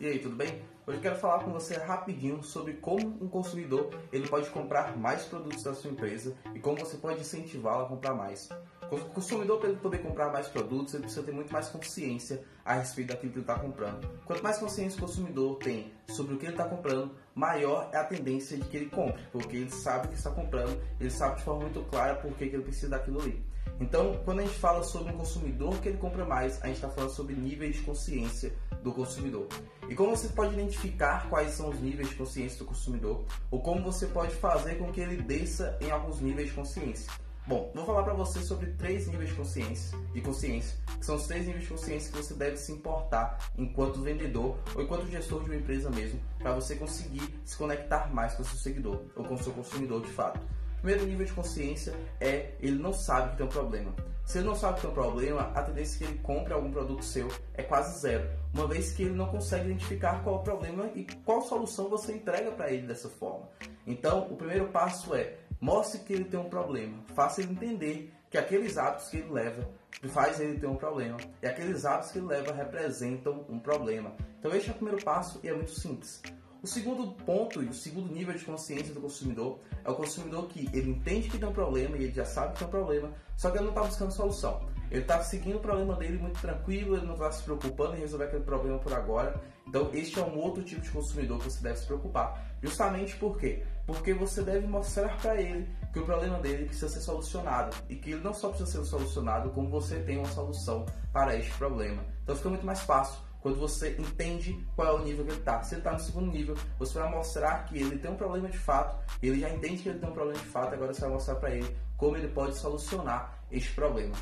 E aí, tudo bem? Hoje eu quero falar com você rapidinho sobre como um consumidor ele pode comprar mais produtos da sua empresa e como você pode incentivá-lo a comprar mais. O consumidor, para ele poder comprar mais produtos, ele precisa ter muito mais consciência a respeito daquilo que ele está comprando. Quanto mais consciência o consumidor tem sobre o que ele está comprando, maior é a tendência de que ele compre, porque ele sabe o que está comprando, ele sabe de forma muito clara por que ele precisa daquilo ali. Então, quando a gente fala sobre um consumidor que ele compra mais, a gente está falando sobre níveis de consciência do consumidor. E como você pode identificar quais são os níveis de consciência do consumidor, ou como você pode fazer com que ele desça em alguns níveis de consciência. Bom, vou falar para você sobre três níveis de consciência, de consciência, que são os três níveis de consciência que você deve se importar enquanto vendedor ou enquanto gestor de uma empresa mesmo, para você conseguir se conectar mais com o seu seguidor ou com o seu consumidor de fato. Primeiro nível de consciência é ele não sabe que tem um problema. Se ele não sabe que tem um problema, a tendência que ele compre algum produto seu é quase zero, uma vez que ele não consegue identificar qual é o problema e qual solução você entrega para ele dessa forma. Então, o primeiro passo é mostre que ele tem um problema, faça ele entender que aqueles hábitos que ele leva faz ele ter um problema e aqueles hábitos que ele leva representam um problema. Então, este é o primeiro passo e é muito simples. O segundo ponto e o segundo nível de consciência do consumidor é o consumidor que ele entende que tem um problema e ele já sabe que tem um problema, só que ele não está buscando solução. Ele está seguindo o problema dele muito tranquilo, ele não está se preocupando em resolver aquele problema por agora. Então, este é um outro tipo de consumidor que você deve se preocupar. Justamente por quê? Porque você deve mostrar para ele que o problema dele precisa ser solucionado e que ele não só precisa ser solucionado, como você tem uma solução para este problema. Então, fica muito mais fácil quando você entende qual é o nível que ele está. Se ele está no segundo nível, você vai mostrar que ele tem um problema de fato, ele já entende que ele tem um problema de fato, agora você vai mostrar para ele como ele pode solucionar este problema.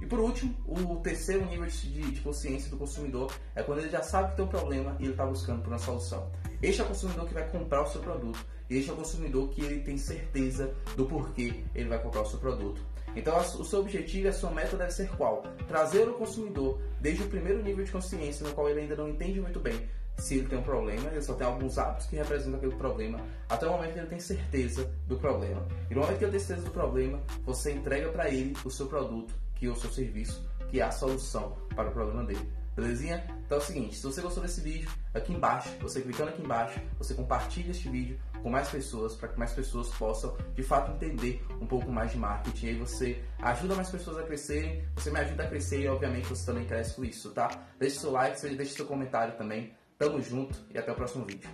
E por último, o terceiro nível de, de, consciência do consumidor é quando ele já sabe que tem um problema e ele está buscando por uma solução. Este é o consumidor que vai comprar o seu produto. Este é o consumidor que ele tem certeza do porquê ele vai comprar o seu produto. Então, o seu objetivo e a sua meta deve ser qual? Trazer o consumidor desde o primeiro nível de consciência, no qual ele ainda não entende muito bem se ele tem um problema, ele só tem alguns hábitos que representam aquele problema, até o momento que ele tem certeza do problema. E no momento que ele tem certeza do problema, você entrega para ele o seu produto, que é o seu serviço, que é a solução para o problema dele. Belezinha? Então é o seguinte, se você gostou desse vídeo, aqui embaixo, você clicando aqui embaixo, você compartilha este vídeo com mais pessoas, para que mais pessoas possam de fato entender um pouco mais de marketing. E aí você ajuda mais pessoas a crescerem, você me ajuda a crescer e obviamente você também cresce com isso, tá? Deixe seu like, deixe seu comentário também. Tamo junto e até o próximo vídeo.